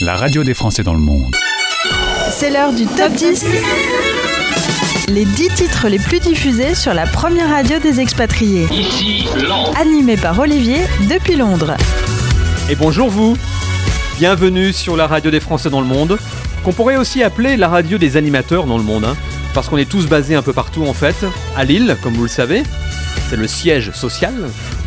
la radio des Français dans le monde. C'est l'heure du top 10. Les 10 titres les plus diffusés sur la première radio des expatriés. Ici, Londres. Animé par Olivier depuis Londres. Et bonjour vous Bienvenue sur la radio des Français dans le monde, qu'on pourrait aussi appeler la radio des animateurs dans le monde, hein, parce qu'on est tous basés un peu partout en fait, à Lille, comme vous le savez, c'est le siège social,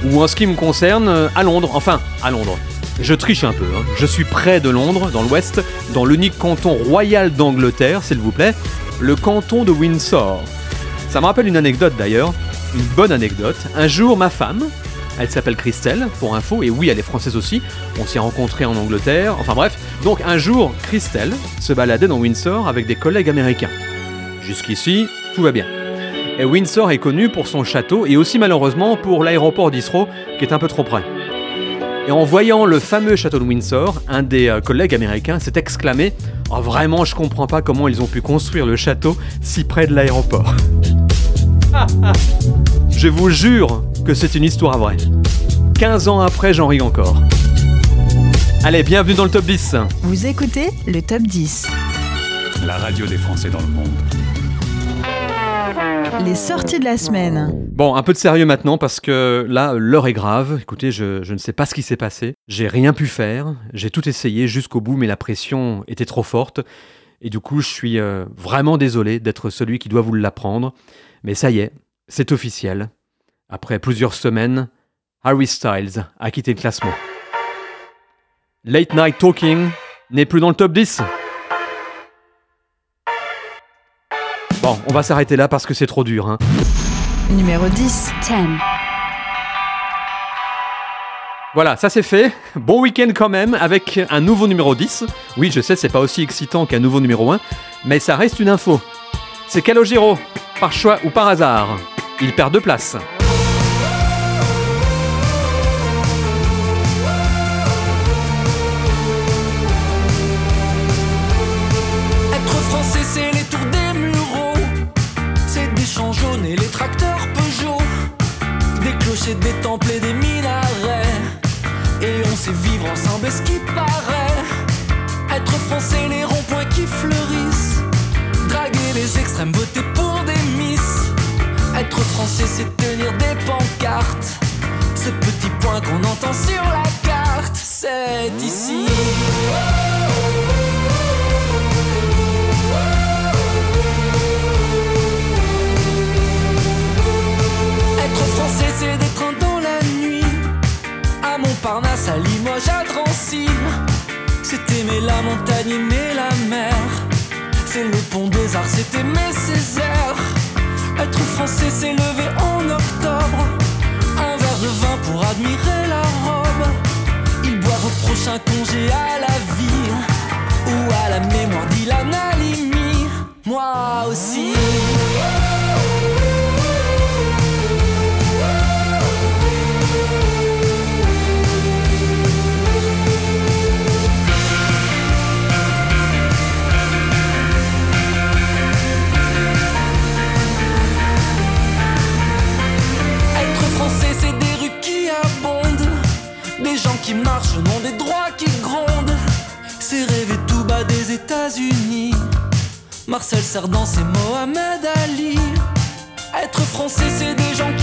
ou en ce qui me concerne, à Londres, enfin, à Londres. Je triche un peu, hein. je suis près de Londres, dans l'ouest, dans l'unique canton royal d'Angleterre, s'il vous plaît, le canton de Windsor. Ça me rappelle une anecdote d'ailleurs, une bonne anecdote. Un jour, ma femme, elle s'appelle Christelle, pour info, et oui, elle est française aussi. On s'y est rencontrés en Angleterre. Enfin bref, donc un jour, Christelle se baladait dans Windsor avec des collègues américains. Jusqu'ici, tout va bien. Et Windsor est connu pour son château et aussi malheureusement pour l'aéroport d'Israël qui est un peu trop près. Et en voyant le fameux château de Windsor, un des euh, collègues américains s'est exclamé Oh, Vraiment, je comprends pas comment ils ont pu construire le château si près de l'aéroport. je vous jure que c'est une histoire vraie. 15 ans après, j'en ris encore. Allez, bienvenue dans le top 10. Vous écoutez le top 10. La radio des Français dans le monde. Les sorties de la semaine. Bon, un peu de sérieux maintenant parce que là, l'heure est grave. Écoutez, je, ne sais pas ce qui s'est passé. J'ai rien pu faire. J'ai tout essayé jusqu'au bout, mais la pression était trop forte. Et du coup, je suis euh, vraiment désolé d'être celui qui doit vous l'apprendre. Mais ça y est, c'est officiel. Après plusieurs semaines, Harry Styles a quitté le classement. Late Night Talking n'est plus dans le top 10. Bon, on va s'arrêter là parce que c'est trop dur. Hein. Numéro 10. 10. Voilà, ça c'est fait. Bon week-end quand même avec un nouveau numéro 10. Oui, je sais, c'est pas aussi excitant qu'un nouveau numéro 1, mais ça reste une info. C'est Calogero, par choix ou par hasard. Il perd deux places. Français, les ronds-points qui fleurissent. Draguer les extrêmes, voter pour des miss. Être français, c'est tenir des pancartes. Ce petit point qu'on entend sur la carte, c'est ici. Être français, c'est des trains dans la nuit. À Montparnasse, à Limoges, à Drancy. C'est aimer la montagne, aimer la mer. C'est le pont des arts, c'est aimer Césaire. Être français, c'est lever en octobre. Un verre de vin pour admirer la robe. Ils boivent au prochain congé à la vie. Ou à la mémoire d'Ilan Halimi. Moi aussi. Au nom des droits qui grondent. C'est rêver tout bas des États-Unis. Marcel Cerdan, c'est Mohamed Ali. Être français, c'est des gens qui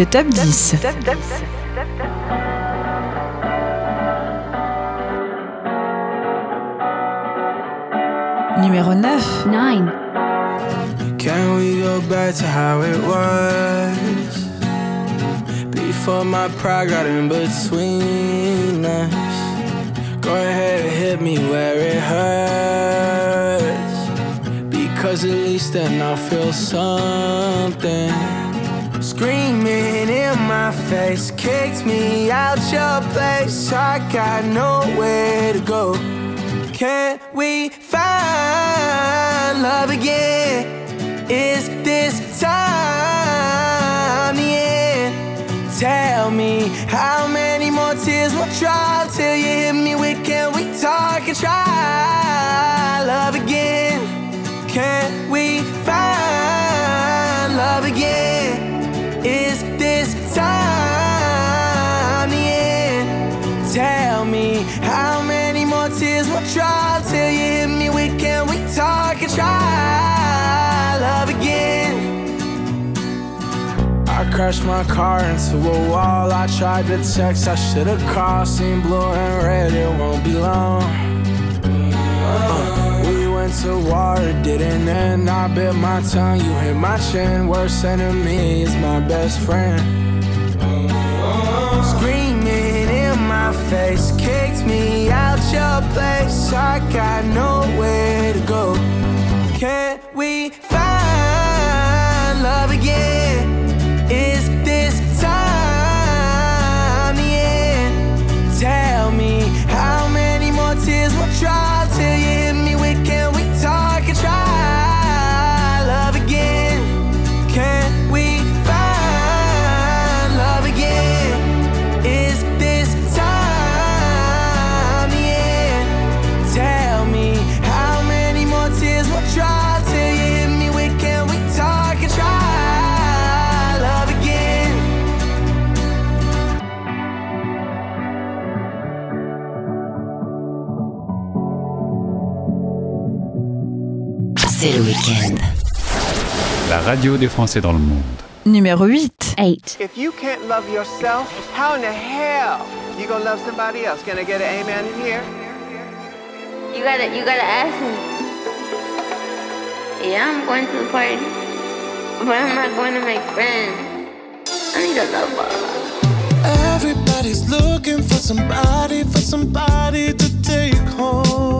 le top 10. Numéro 9. 9. Can we go back to how it was? Before my pride got in between us. Go ahead and hit me where it hurts. Because at least then I'll feel something. Screaming in my face, kicked me out your place. I got nowhere to go. Can we find love again? Is this time the end? Tell me how many more tears will drop till you hit me with can we talk and try love again? Can try love again? I crashed my car into a wall. I tried to text, I should've called. Seen blue and red, it won't be long. Uh, we went to war, it didn't end. I bit my tongue, you hit my chin. Worst enemy is my best friend. Screaming in my face, kicked me out your place. I got nowhere to go. We find love again? La radio des Français dans le monde. Numéro 8. 8. If you can't love yourself, how in the hell you gonna love somebody else? Can I get an amen in here? You gotta, you gotta ask me. Yeah, I'm going to the party, but I'm not going to make friends. I need a lover. Everybody's looking for somebody, for somebody to take home.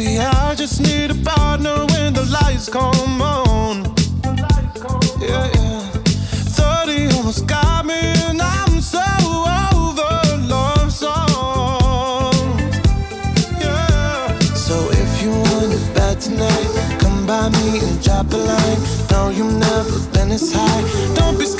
Baby. I just need a partner when the lights come on. Yeah, yeah. 30 almost got me, and I'm so over love song. Yeah. So if you want it bad tonight, come by me and drop a line. No, you've never been this high. Don't be scared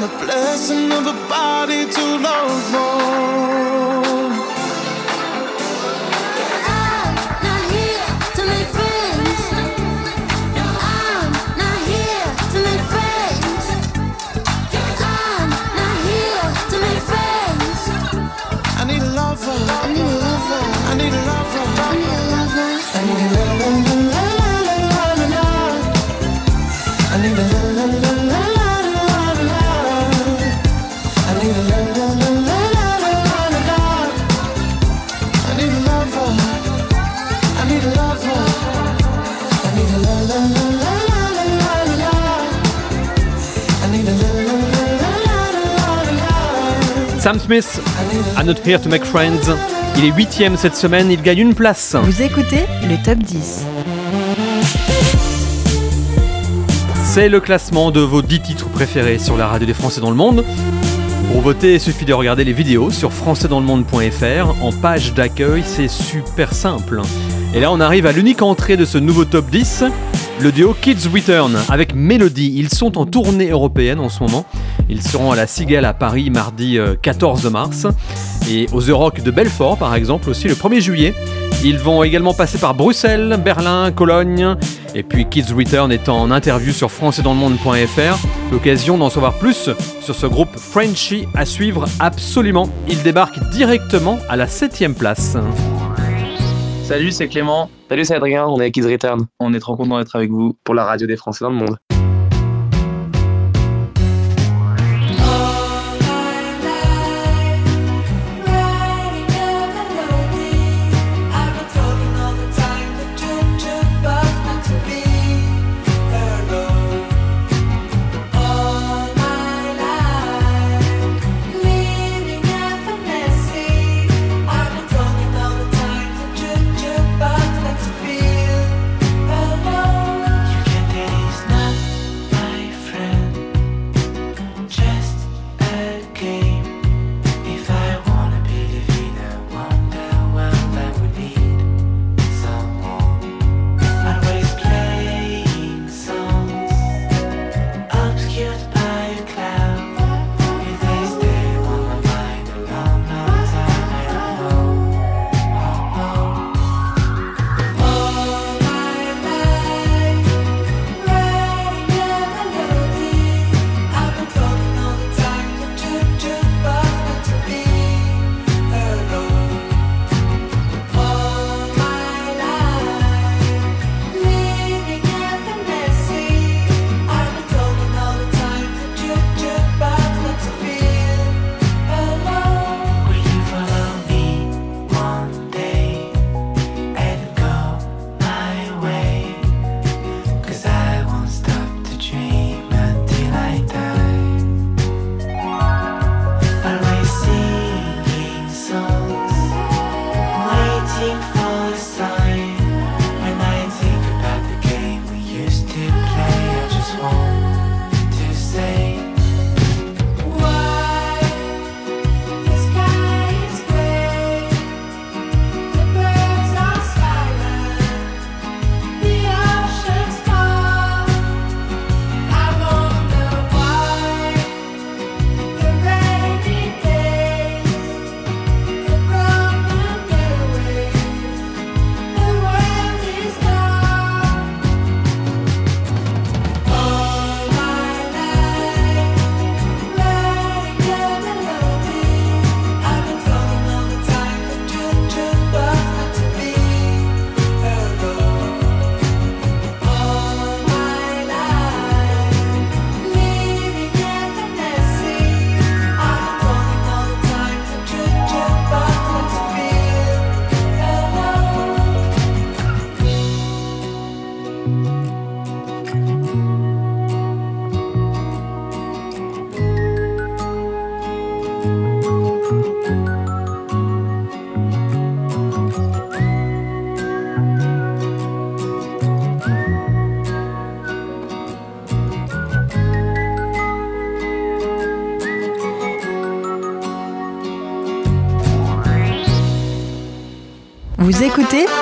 I'm a blessing of a body to Sam Smith, I'm not here to make friends. Il est huitième cette semaine, il gagne une place. Vous écoutez le top 10. C'est le classement de vos 10 titres préférés sur la radio des Français dans le monde. Pour voter, il suffit de regarder les vidéos sur françaisdanslemonde.fr en page d'accueil, c'est super simple. Et là, on arrive à l'unique entrée de ce nouveau top 10, le duo Kids Return avec Melody. Ils sont en tournée européenne en ce moment. Ils seront à la Cigale à Paris mardi euh, 14 mars et aux The Rock de Belfort par exemple aussi le 1er juillet. Ils vont également passer par Bruxelles, Berlin, Cologne et puis Kids Return est en interview sur françaisdanslemonde.fr. L'occasion d'en savoir plus sur ce groupe Frenchy à suivre absolument. Il débarque directement à la 7ème place. Salut, c'est Clément. Salut, c'est Adrien, on est avec Kids Return. On est trop content d'être avec vous pour la radio des Français dans le monde.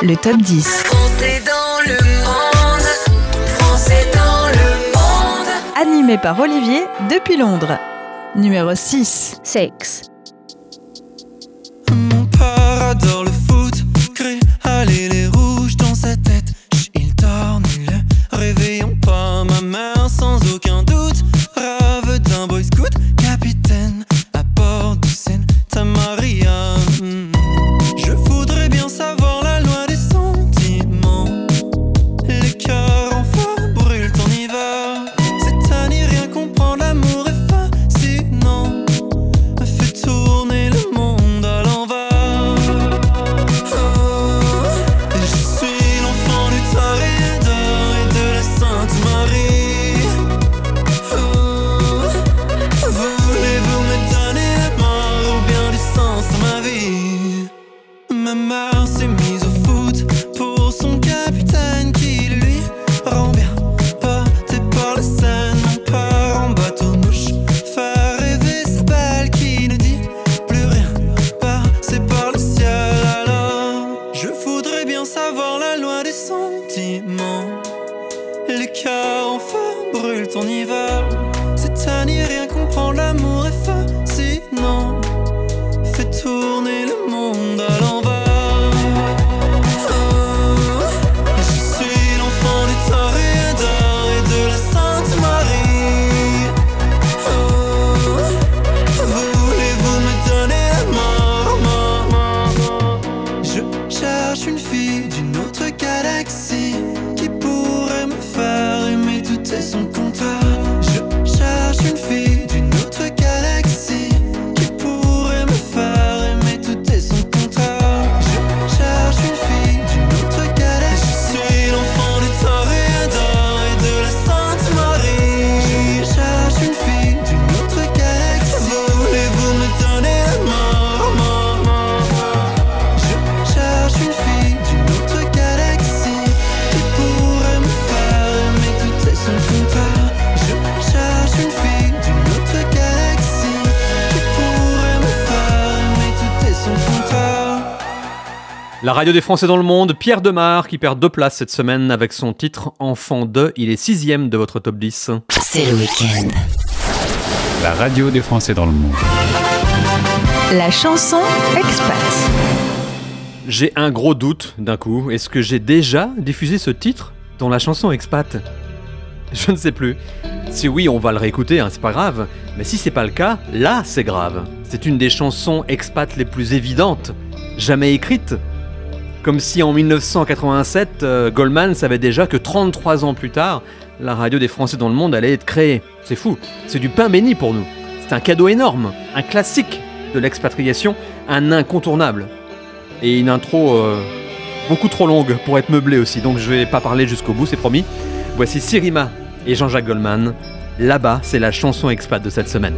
Le top 10. Français dans le monde. Français dans le monde. Animé par Olivier depuis Londres. Numéro 6. 6. Radio des Français dans le monde, Pierre Demar qui perd deux places cette semaine avec son titre Enfant de. Il est sixième de votre top 10. C'est le week-end. La radio des Français dans le monde. La chanson expat. J'ai un gros doute d'un coup. Est-ce que j'ai déjà diffusé ce titre dans la chanson Expat? Je ne sais plus. Si oui, on va le réécouter, hein, c'est pas grave. Mais si c'est pas le cas, là c'est grave. C'est une des chansons expat les plus évidentes, jamais écrites. Comme si en 1987, euh, Goldman savait déjà que 33 ans plus tard, la radio des Français dans le monde allait être créée. C'est fou, c'est du pain béni pour nous. C'est un cadeau énorme, un classique de l'expatriation, un incontournable. Et une intro euh, beaucoup trop longue pour être meublée aussi, donc je vais pas parler jusqu'au bout, c'est promis. Voici Sirima et Jean-Jacques Goldman. Là-bas, c'est la chanson expat de cette semaine.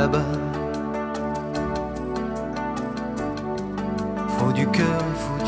Là-bas. Faut du cœur, faut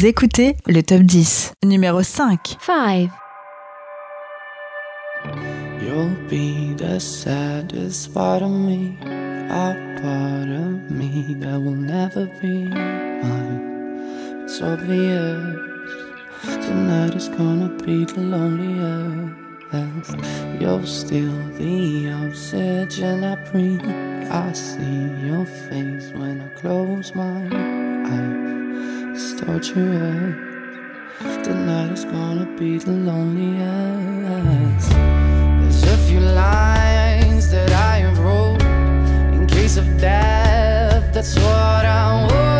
Vous écoutez le top 10, numéro 5. 5. You'll be the saddest part of me, a part of me that will never be mine. It's obvious tonight is gonna be the loneliest. You're still the oxygen I breathe. I see your face when I close my eyes. just don't. Tonight is gonna be the loneliest. There's a few lines that I have wrote in case of death. That's what I want.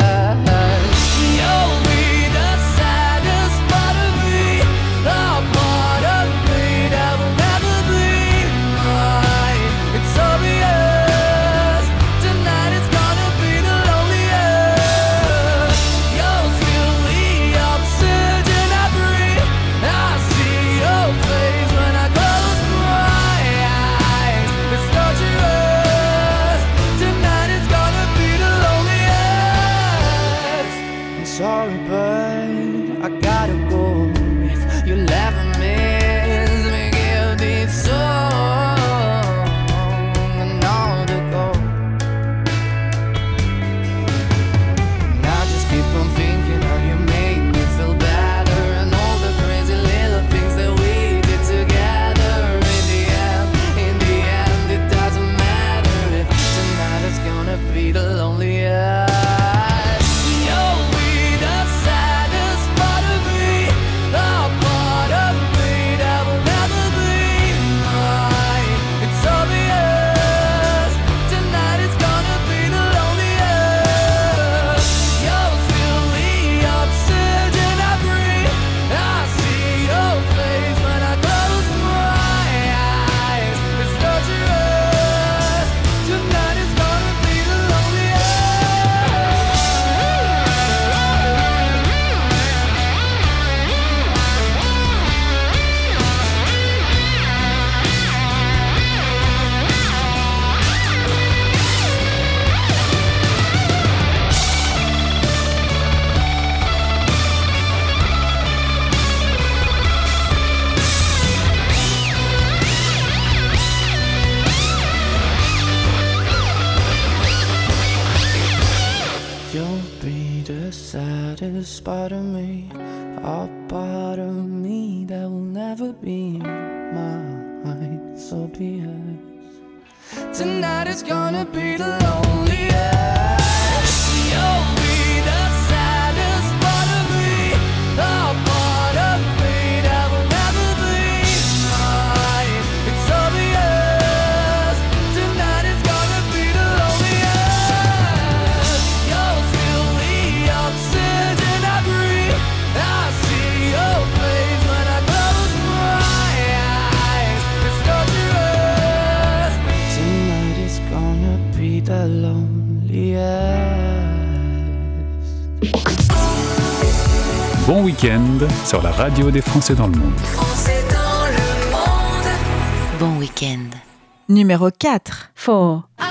bon week-end sur la radio des Français dans le monde. Français dans le monde. Bon week-end. Numéro 4. 4.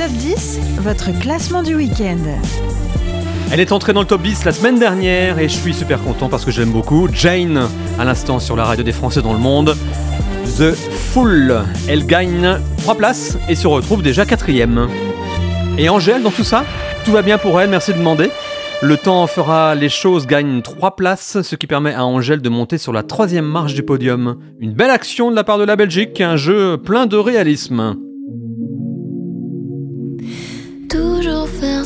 Top 10, votre classement du week-end. Elle est entrée dans le top 10 la semaine dernière et je suis super content parce que j'aime beaucoup. Jane, à l'instant sur la radio des Français dans le monde. The Fool. Elle gagne 3 places et se retrouve déjà quatrième. Et Angèle, dans tout ça, tout va bien pour elle, merci de demander. Le temps fera les choses, gagne 3 places, ce qui permet à Angèle de monter sur la troisième marche du podium. Une belle action de la part de la Belgique, un jeu plein de réalisme.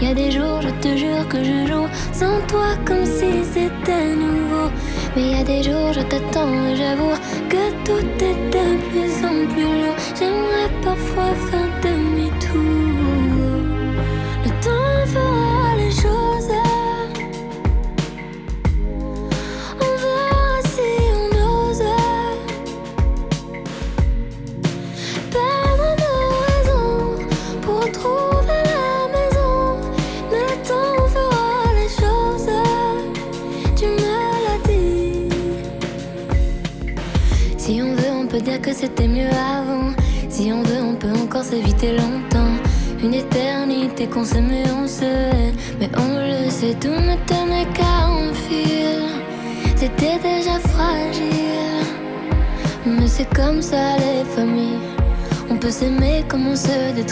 Y a des jours, je te jure que je joue sans toi comme si c'était nouveau. Mais y a des jours, je t'attends et j'avoue que tout est de plus en plus lourd. J'aimerais parfois faire demi-tour.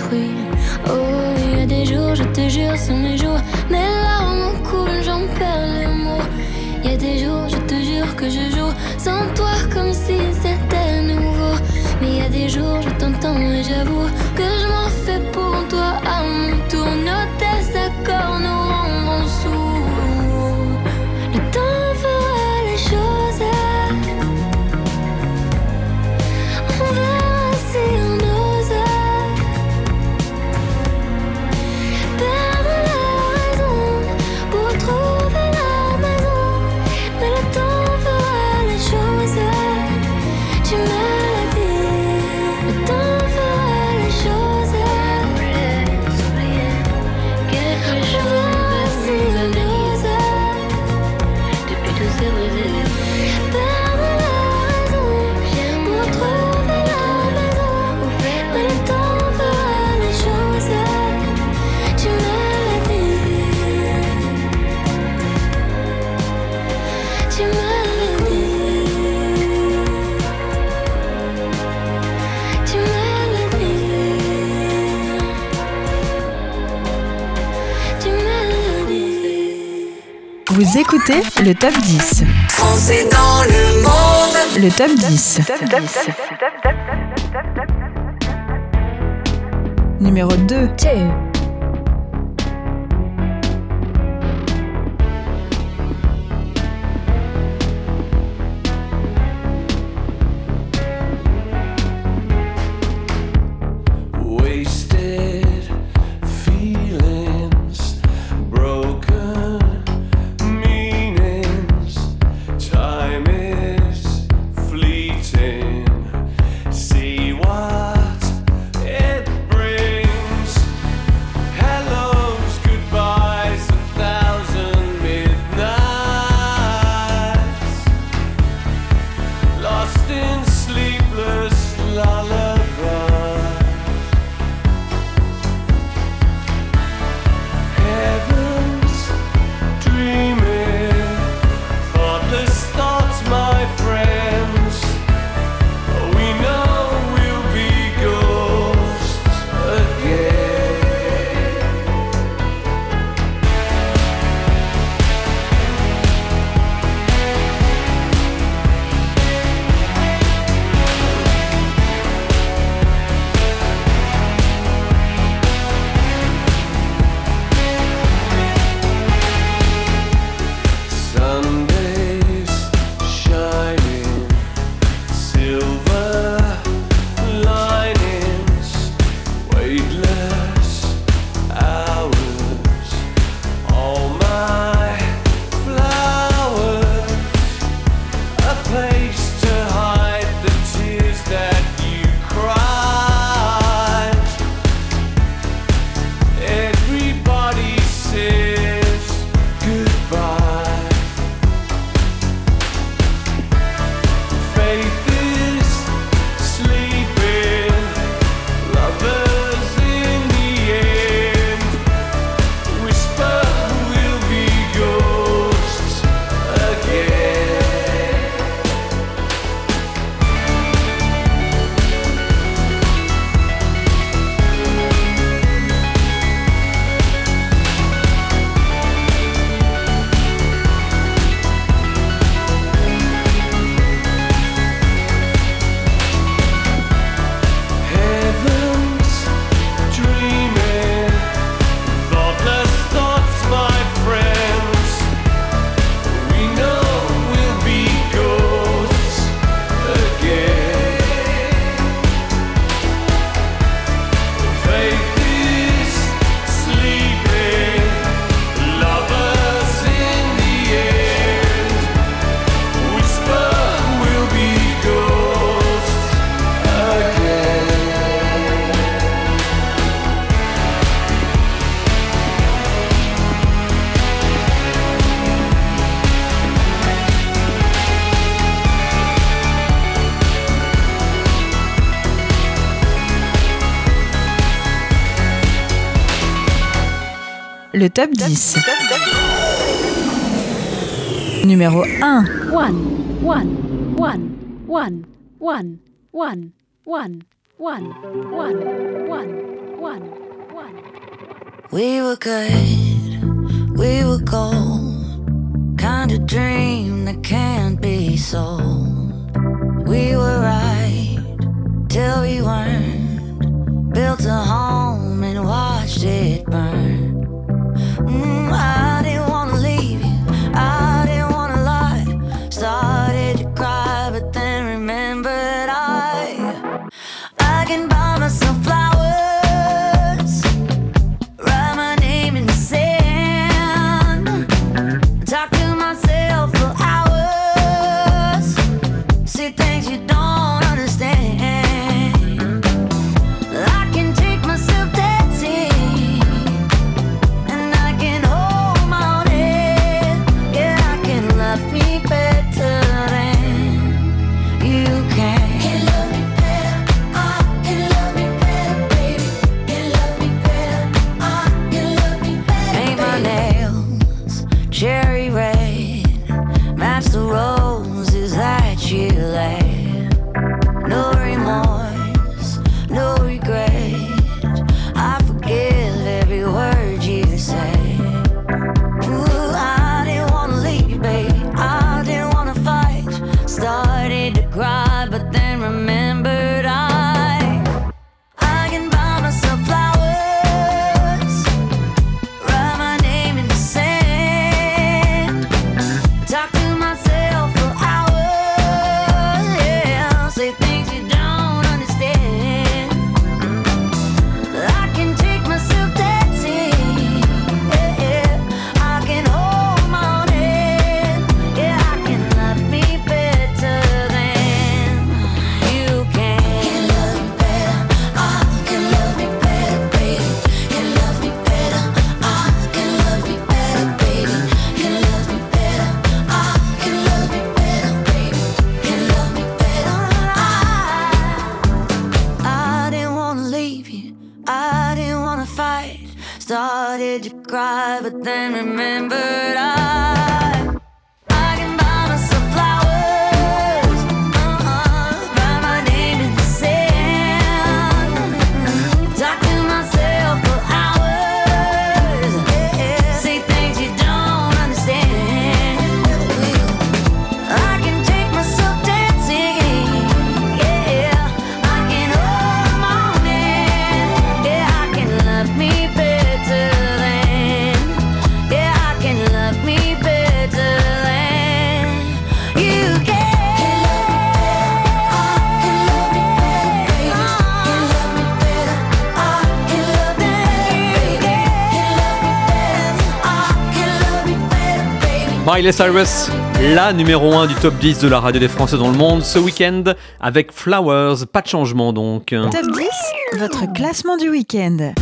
Oh, il y a des jours, je te jure, sur mes jours. Mes larmes coulent, j'en perds les mots. Il y a des jours, je te jure que je joue sans toi comme si c'était nouveau. Mais il y a des jours, je t'entends et j'avoue Vous écoutez le top 10. Français dans le monde. Le top 10. Numéro 2. change. Le top 10. Numéro 1. One, one, one, one, one, one, one, one, one, one, one, one. We were good, we were gold. Kind of dream that can't be sold. We were right till we weren't. Built a home and watched it burn. Mm, I Miley Cyrus, la numéro 1 du top 10 de la radio des Français dans le monde ce week-end avec Flowers, pas de changement donc. Top 10, votre classement du week-end.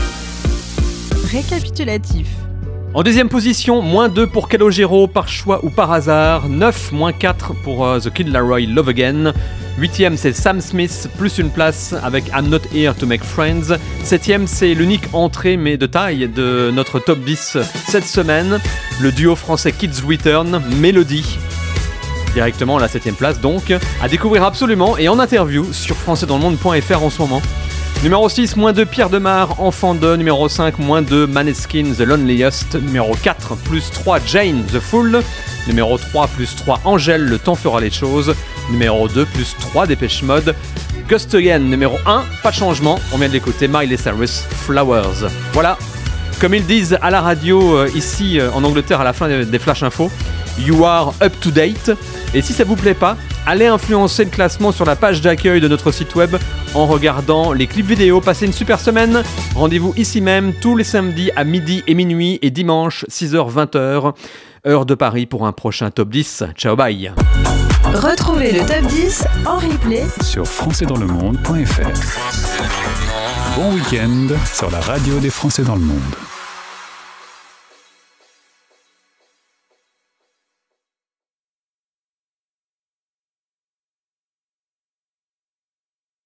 Récapitulatif. En deuxième position, moins 2 pour Calogero par choix ou par hasard, 9 moins 4 pour euh, The Kid Laroi Love Again. Huitième, c'est Sam Smith, plus une place avec I'm Not Here to Make Friends. Septième, c'est l'unique entrée, mais de taille, de notre top 10 cette semaine. Le duo français Kids Return, Melody. Directement à la septième place donc, à découvrir absolument et en interview sur françaisdanslemonde.fr en ce moment. Numéro 6, moins 2, Pierre Demar, Enfant de. Numéro 5, moins 2, Maneskin, The Loneliest. Numéro 4, plus 3, Jane, The Fool. Numéro 3, plus 3, Angèle, Le temps fera les choses. Numéro 2, plus 3, Dépêche Mode. Ghost Again, numéro 1, pas de changement. On vient de l'écouter, Miley Cyrus, Flowers. Voilà, comme ils disent à la radio euh, ici euh, en Angleterre à la fin des Flash Info, you are up to date. Et si ça vous plaît pas, allez influencer le classement sur la page d'accueil de notre site web en regardant les clips vidéo. Passez une super semaine. Rendez-vous ici même tous les samedis à midi et minuit et dimanche 6h-20h, heure de Paris pour un prochain top 10. Ciao bye. Retrouvez le top 10 en replay sur françaisdanslemonde.fr. Bon week-end sur la radio des Français dans le monde.